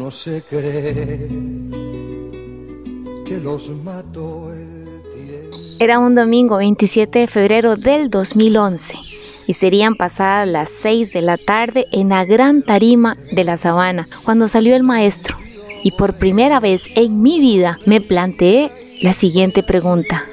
uno se cree que los mató el tiempo. Era un domingo 27 de febrero del 2011 y serían pasadas las 6 de la tarde en la gran tarima de la sabana cuando salió el maestro y por primera vez en mi vida me planteé la siguiente pregunta.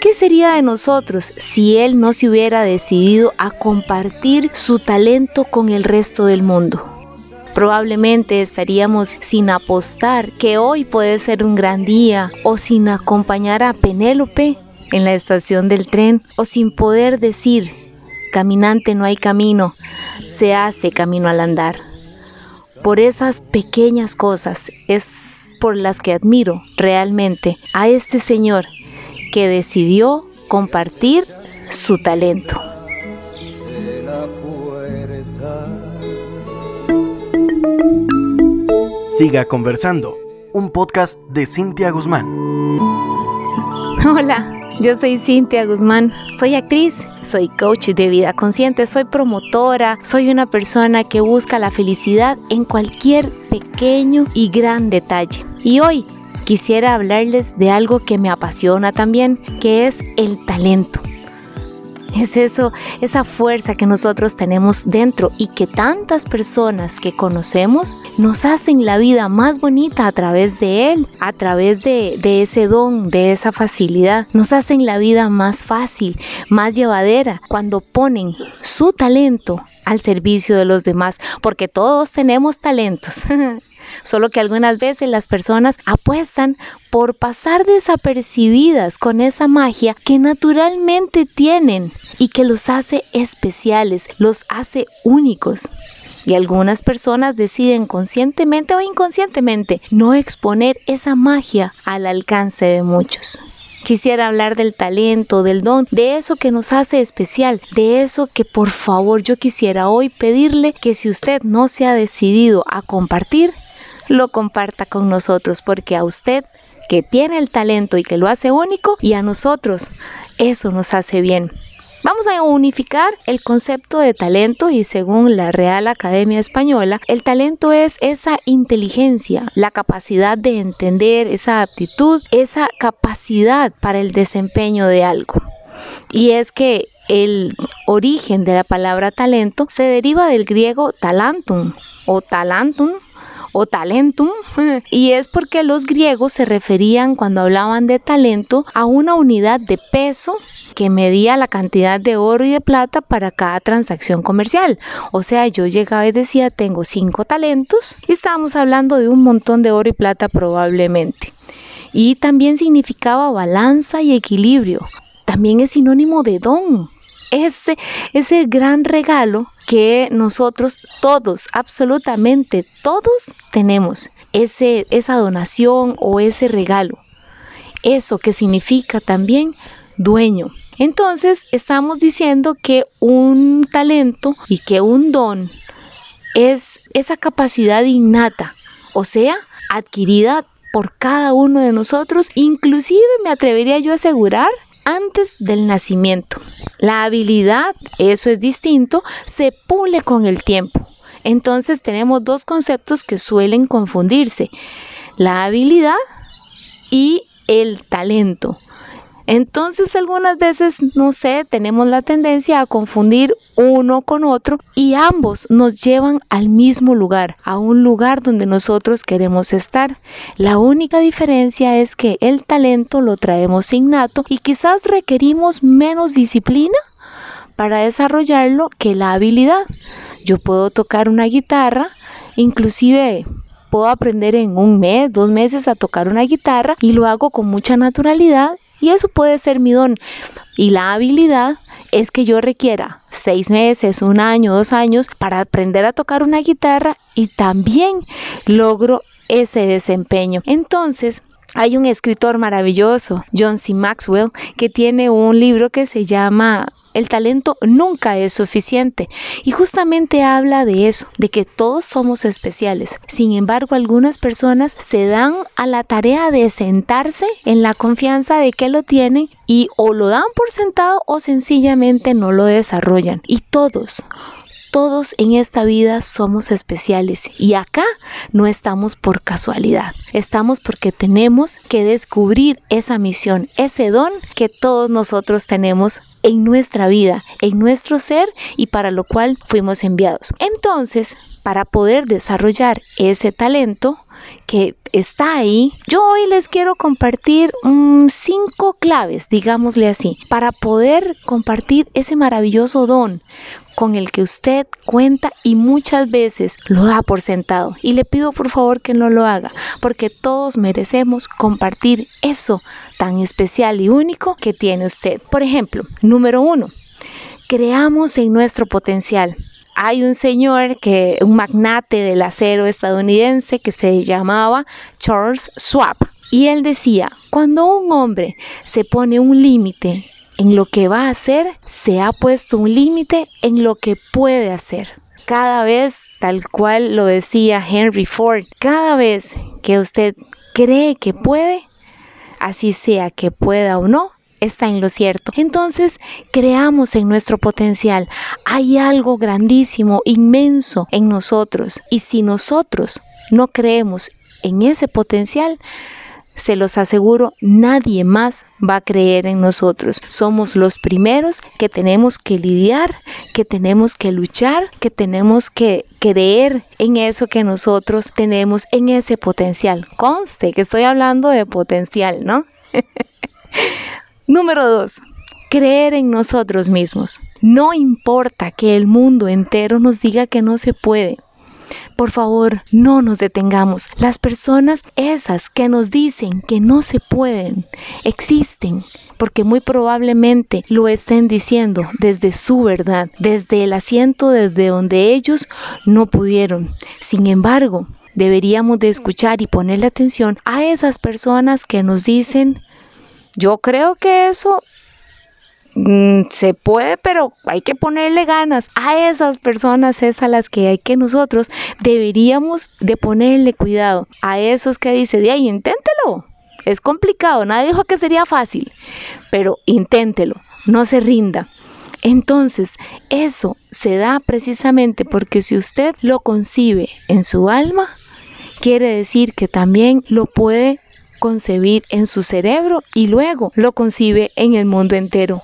¿Qué sería de nosotros si él no se hubiera decidido a compartir su talento con el resto del mundo? Probablemente estaríamos sin apostar que hoy puede ser un gran día o sin acompañar a Penélope en la estación del tren o sin poder decir, caminante no hay camino, se hace camino al andar. Por esas pequeñas cosas es por las que admiro realmente a este señor que decidió compartir su talento. Siga conversando, un podcast de Cintia Guzmán. Hola, yo soy Cintia Guzmán, soy actriz, soy coach de vida consciente, soy promotora, soy una persona que busca la felicidad en cualquier pequeño y gran detalle. Y hoy quisiera hablarles de algo que me apasiona también, que es el talento. Es eso, esa fuerza que nosotros tenemos dentro y que tantas personas que conocemos nos hacen la vida más bonita a través de él, a través de, ese don, de esa facilidad. Nos hacen la vida más fácil, más llevadera cuando ponen su talento al servicio de los demás, porque todos tenemos talentos. Solo que algunas veces las personas apuestan por pasar desapercibidas con esa magia que naturalmente tienen y que los hace especiales, los hace únicos. Y algunas personas deciden conscientemente o inconscientemente no exponer esa magia al alcance de muchos. Quisiera hablar del talento, del don, de eso que nos hace especial, de eso que por favor yo quisiera hoy pedirle que si usted no se ha decidido a compartir, lo comparta con nosotros, porque a usted que tiene el talento y que lo hace único, y a nosotros eso nos hace bien. Vamos a unificar el concepto de talento y según la Real Academia Española, el talento es esa inteligencia, la capacidad de entender, esa aptitud, esa capacidad para el desempeño de algo. Y es que el origen de la palabra talento se deriva del griego talentum o talentum o talentum, y es porque los griegos se referían cuando hablaban de talento a una unidad de peso que medía la cantidad de oro y de plata para cada transacción comercial. O sea, yo llegaba y decía, tengo cinco talentos, y estábamos hablando de un montón de oro y plata probablemente. Y también significaba balanza y equilibrio. También es sinónimo de don ese, ese gran regalo que nosotros todos, absolutamente todos tenemos, ese, esa donación o ese regalo. Eso que significa también dueño. Entonces estamos diciendo que un talento y que un don es esa capacidad innata, o sea, adquirida por cada uno de nosotros, inclusive me atrevería yo a asegurar antes del nacimiento. La habilidad, eso es distinto, se pule con el tiempo. Entonces tenemos dos conceptos que suelen confundirse. La habilidad y el talento. Entonces algunas veces, no sé, tenemos la tendencia a confundir uno con otro y ambos nos llevan al mismo lugar, a un lugar donde nosotros queremos estar. La única diferencia es que el talento lo traemos innato y quizás requerimos menos disciplina para desarrollarlo que la habilidad. Yo puedo tocar una guitarra, inclusive puedo aprender en un mes, dos meses a tocar una guitarra y lo hago con mucha naturalidad y eso puede ser mi don. Y la habilidad es que yo requiera seis meses, un año, dos años para aprender a tocar una guitarra y también logro ese desempeño. Entonces, hay un escritor maravilloso, John C. Maxwell, que tiene un libro que se llama El talento nunca es suficiente. Y justamente habla de eso, de que todos somos especiales. Sin embargo, algunas personas se dan a la tarea de sentarse en la confianza de que lo tienen y o lo dan por sentado o sencillamente no lo desarrollan. Y todos, todos en esta vida somos especiales y acá no estamos por casualidad, estamos porque tenemos que descubrir esa misión, ese don que todos nosotros tenemos en nuestra vida, en nuestro ser y para lo cual fuimos enviados. Entonces, para poder desarrollar ese talento, que está ahí, yo hoy les quiero compartir um, cinco claves, digámosle así, para poder compartir ese maravilloso don con el que usted cuenta y muchas veces lo da por sentado. Y le pido por favor que no lo haga, porque todos merecemos compartir eso tan especial y único que tiene usted. Por ejemplo, número uno, creamos en nuestro potencial hay un señor que, un magnate del acero estadounidense que se llamaba Charles Schwab. Y él decía, cuando un hombre se pone un límite en lo que va a hacer, se ha puesto un límite en lo que puede hacer. Cada vez, tal cual lo decía Henry Ford, cada vez que usted cree que puede, así sea que pueda o no, está en lo cierto. Entonces, creamos en nuestro potencial. Hay algo grandísimo, inmenso en nosotros. Y si nosotros no creemos en ese potencial, se los aseguro, nadie más va a creer en nosotros. Somos los primeros que tenemos que lidiar, que tenemos que luchar, que tenemos que creer en eso que nosotros tenemos, en ese potencial. Conste que estoy hablando de potencial, ¿no? Número dos, creer en nosotros mismos. No importa que el mundo entero nos diga que no se puede. Por favor, no nos detengamos. Las personas esas que nos dicen que no se pueden existen porque muy probablemente lo estén diciendo desde su verdad, desde el asiento desde donde ellos no pudieron. Sin embargo, deberíamos de escuchar y ponerle atención a esas personas que nos dicen yo creo que eso mm, se puede, pero hay que ponerle ganas. A esas personas es a las que hay que nosotros deberíamos de ponerle cuidado. A esos que dice, de ahí, inténtelo. Es complicado, nadie dijo que sería fácil, pero inténtelo, no se rinda. Entonces, eso se da precisamente porque si usted lo concibe en su alma, quiere decir que también lo puede concebir en su cerebro y luego lo concibe en el mundo entero.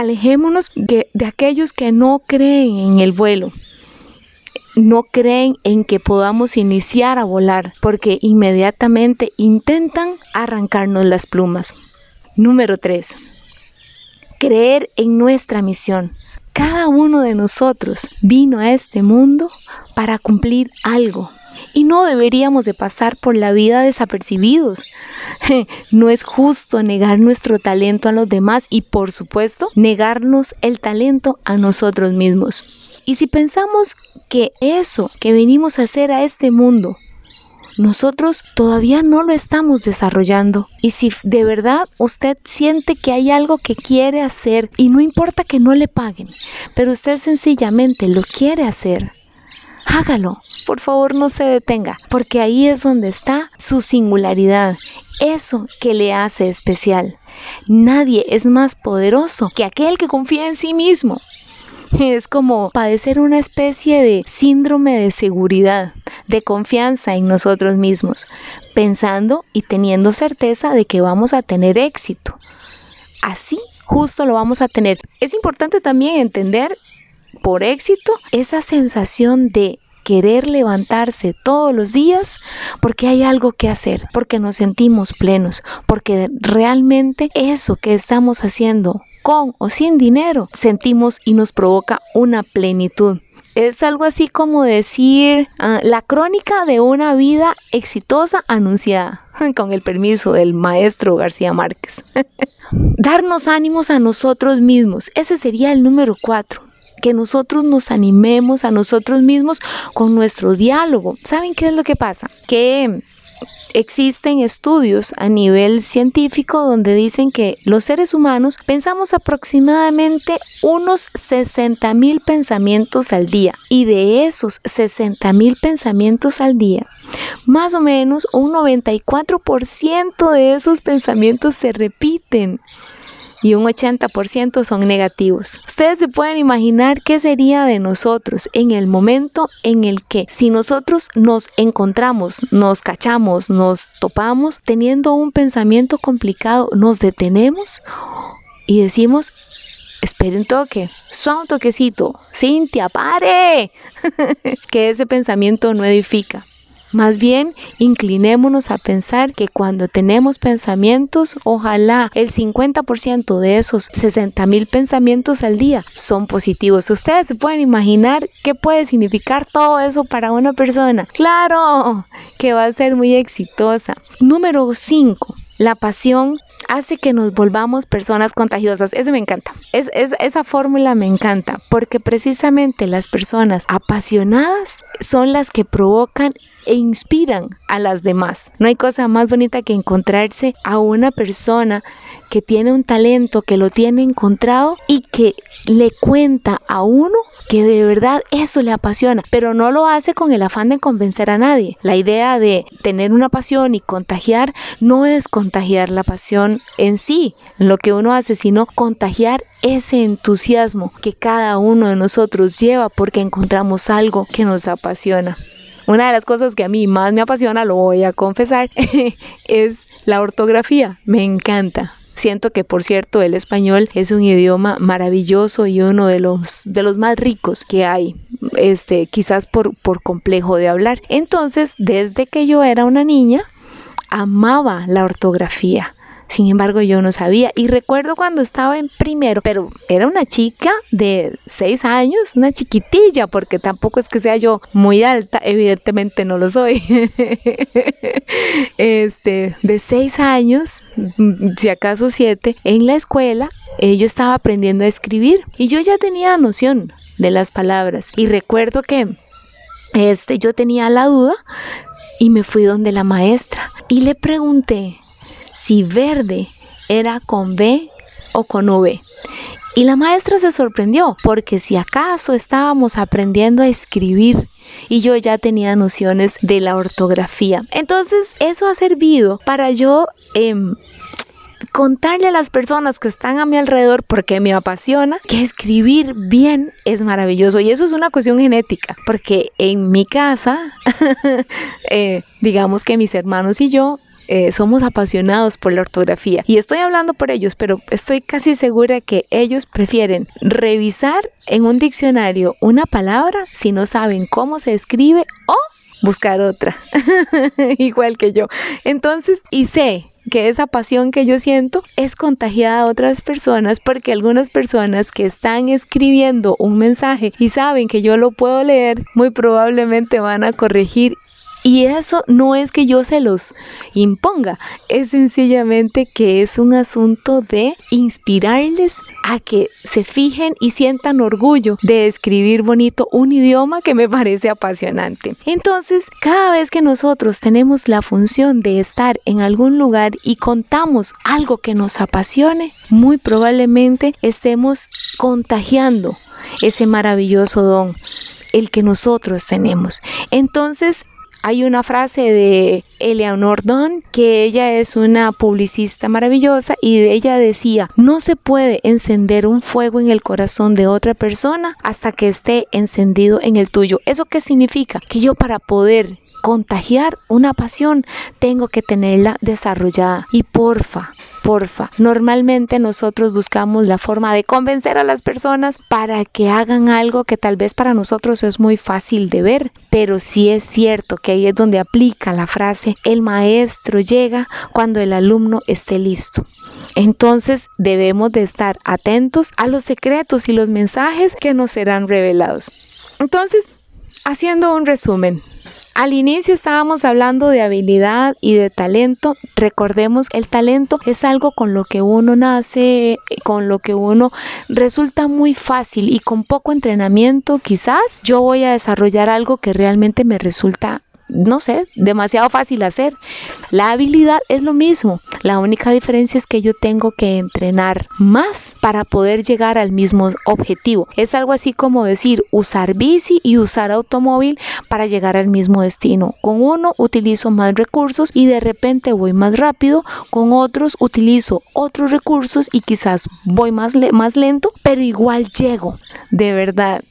Alejémonos de, de aquellos que no creen en el vuelo, no creen en que podamos iniciar a volar porque inmediatamente intentan arrancarnos las plumas. Número 3. Creer en nuestra misión. Cada uno de nosotros vino a este mundo para cumplir algo, y no deberíamos de pasar por la vida desapercibidos. No es justo negar nuestro talento a los demás y por supuesto negarnos el talento a nosotros mismos. Y si pensamos que eso que venimos a hacer a este mundo nosotros todavía no lo estamos desarrollando. Y si de verdad usted siente que hay algo que quiere hacer y no importa que no le paguen, pero usted sencillamente lo quiere hacer, hágalo. Por favor, no se detenga, porque ahí es donde está su singularidad, eso que le hace especial. Nadie es más poderoso que aquel que confía en sí mismo. Es como padecer una especie de síndrome de seguridad, de confianza en nosotros mismos, pensando y teniendo certeza de que vamos a tener éxito. Así justo lo vamos a tener. Es importante también entender por éxito esa sensación de querer levantarse todos los días porque hay algo que hacer, porque nos sentimos plenos, porque realmente eso que estamos haciendo con o sin dinero sentimos y nos provoca una plenitud. Es algo así como decir ah, la crónica de una vida exitosa anunciada, con el permiso del maestro García Márquez. Darnos ánimos a nosotros mismos, ese sería el número cuatro que nosotros nos animemos a nosotros mismos con nuestro diálogo. ¿Saben qué es lo que pasa? Que existen estudios a nivel científico donde dicen que los seres humanos pensamos aproximadamente unos 60 mil pensamientos al día y de esos 60 mil pensamientos al día, más o menos un 94% de esos pensamientos se repiten. Y un 80% son negativos. Ustedes se pueden imaginar qué sería de nosotros en el momento en el que si nosotros nos encontramos, nos cachamos, nos topamos teniendo un pensamiento complicado, nos detenemos y decimos, espere un toque, suave un toquecito, Cintia, pare, que ese pensamiento no edifica. Más bien, inclinémonos a pensar que cuando tenemos pensamientos, ojalá el 50% de esos 60 mil pensamientos al día son positivos. Ustedes se pueden imaginar qué puede significar todo eso para una persona. Claro, que va a ser muy exitosa. Número 5. La pasión hace que nos volvamos personas contagiosas. Eso me encanta. Es, esa fórmula me encanta porque precisamente las personas apasionadas son las que provocan e inspiran a las demás. No hay cosa más bonita que encontrarse a una persona que tiene un talento, que lo tiene encontrado y que le cuenta a uno que de verdad eso le apasiona, pero no lo hace con el afán de convencer a nadie. La idea de tener una pasión y contagiar no es contagiar la pasión en sí, lo que uno hace, sino contagiar ese entusiasmo que cada uno de nosotros lleva porque encontramos algo que nos apasiona. Una de las cosas que a mí más me apasiona, lo voy a confesar, es la ortografía. Me encanta. Siento que, por cierto, el español es un idioma maravilloso y uno de los, de los más ricos que hay, este, quizás por, por complejo de hablar. Entonces, desde que yo era una niña, amaba la ortografía. Sin embargo, yo no sabía. Y recuerdo cuando estaba en primero, pero era una chica de seis años, una chiquitilla, porque tampoco es que sea yo muy alta, evidentemente no lo soy. este, de seis años, si acaso siete, en la escuela, eh, yo estaba aprendiendo a escribir y yo ya tenía noción de las palabras. Y recuerdo que este, yo tenía la duda y me fui donde la maestra y le pregunté, si verde era con B o con V. Y la maestra se sorprendió porque si acaso estábamos aprendiendo a escribir y yo ya tenía nociones de la ortografía. Entonces eso ha servido para yo em, contarle a las personas que están a mi alrededor porque me apasiona que escribir bien es maravilloso y eso es una cuestión genética porque en mi casa eh, digamos que mis hermanos y yo eh, somos apasionados por la ortografía. Y estoy hablando por ellos, pero estoy casi segura que ellos prefieren revisar en un diccionario una palabra si no saben cómo se escribe o buscar otra, igual que yo. Entonces, y sé que esa pasión que yo siento es contagiada a otras personas porque algunas personas que están escribiendo un mensaje y saben que yo lo puedo leer, muy probablemente van a corregir y eso no es que yo se los imponga, es sencillamente que es un asunto de inspirarles a que se fijen y sientan orgullo de escribir bonito un idioma que me parece apasionante. Entonces, cada vez que nosotros tenemos la función de estar en algún lugar y contamos algo que nos apasione, muy probablemente estemos contagiando ese maravilloso don el que nosotros tenemos. Entonces, hay una frase de Eleanor Don que ella es una publicista maravillosa y ella decía, no se puede encender un fuego en el corazón de otra persona hasta que esté encendido en el tuyo. ¿Eso qué significa? Que yo para poder contagiar una pasión tengo que tenerla desarrollada y porfa porfa. Normalmente nosotros buscamos la forma de convencer a las personas para que hagan algo que tal vez para nosotros es muy fácil de ver, pero sí es cierto que ahí es donde aplica la frase, el maestro llega cuando el alumno esté listo. Entonces debemos de estar atentos a los secretos y los mensajes que nos serán revelados. Entonces, haciendo un resumen, al inicio estábamos hablando de habilidad y de talento. Recordemos, el talento es algo con lo que uno nace, con lo que uno resulta muy fácil y con poco entrenamiento quizás yo voy a desarrollar algo que realmente me resulta no sé, demasiado fácil hacer. La habilidad es lo mismo. La única diferencia es que yo tengo que entrenar más para poder llegar al mismo objetivo. Es algo así como decir usar bici y usar automóvil para llegar al mismo destino. Con uno utilizo más recursos y de repente voy más rápido. Con otros utilizo otros recursos y quizás voy más, más lento, pero igual llego. De verdad.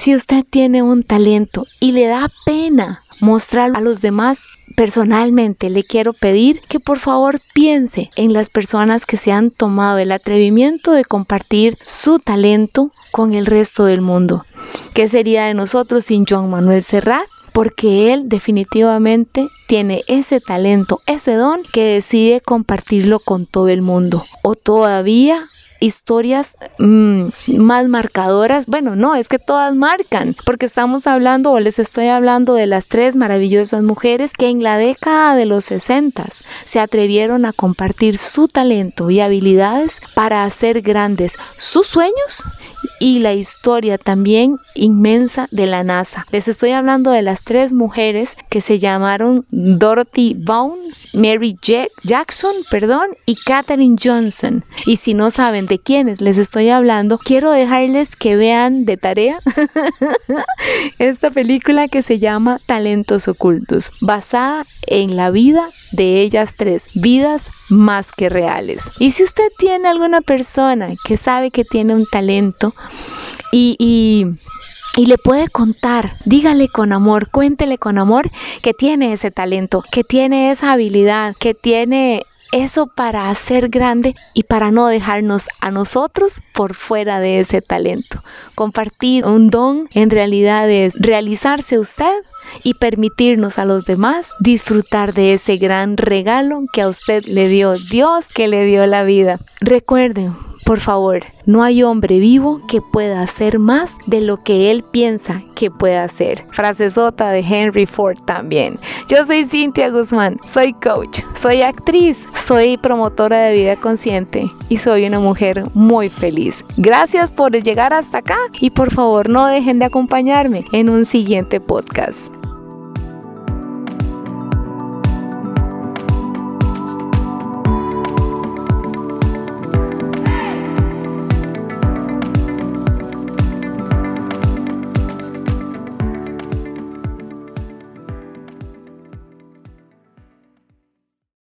si usted tiene un talento y le da pena mostrarlo a los demás, personalmente le quiero pedir que por favor piense en las personas que se han tomado el atrevimiento de compartir su talento con el resto del mundo. ¿Qué sería de nosotros sin Juan Manuel Serrat? Porque él definitivamente tiene ese talento, ese don que decide compartirlo con todo el mundo. O todavía historias mm, más marcadoras. Bueno, no, es que todas marcan, porque estamos hablando o les estoy hablando de las tres maravillosas mujeres que en la década de los 60 se atrevieron a compartir su talento y habilidades para hacer grandes sus sueños y la historia también inmensa de la NASA. Les estoy hablando de las tres mujeres que se llamaron Dorothy Vaughan, Mary Jackson, perdón, y Katherine Johnson. Y si no saben de quiénes les estoy hablando, quiero dejarles que vean de tarea esta película que se llama Talentos Ocultos, basada en la vida de ellas tres, vidas más que reales. Y si usted tiene alguna persona que sabe que tiene un talento y, y y le puede contar, dígale con amor, cuéntele con amor que tiene ese talento, que tiene esa habilidad, que tiene eso para hacer grande y para no dejarnos a nosotros por fuera de ese talento. Compartir un don en realidad es realizarse usted y permitirnos a los demás disfrutar de ese gran regalo que a usted le dio Dios, que le dio la vida. Recuerden, por favor, no hay hombre vivo que pueda hacer más de lo que él piensa que puede hacer. Frase sota de Henry Ford también. Yo soy Cintia Guzmán, soy coach, soy actriz, soy promotora de vida consciente y soy una mujer muy feliz. Gracias por llegar hasta acá y por favor no dejen de acompañarme en un siguiente podcast.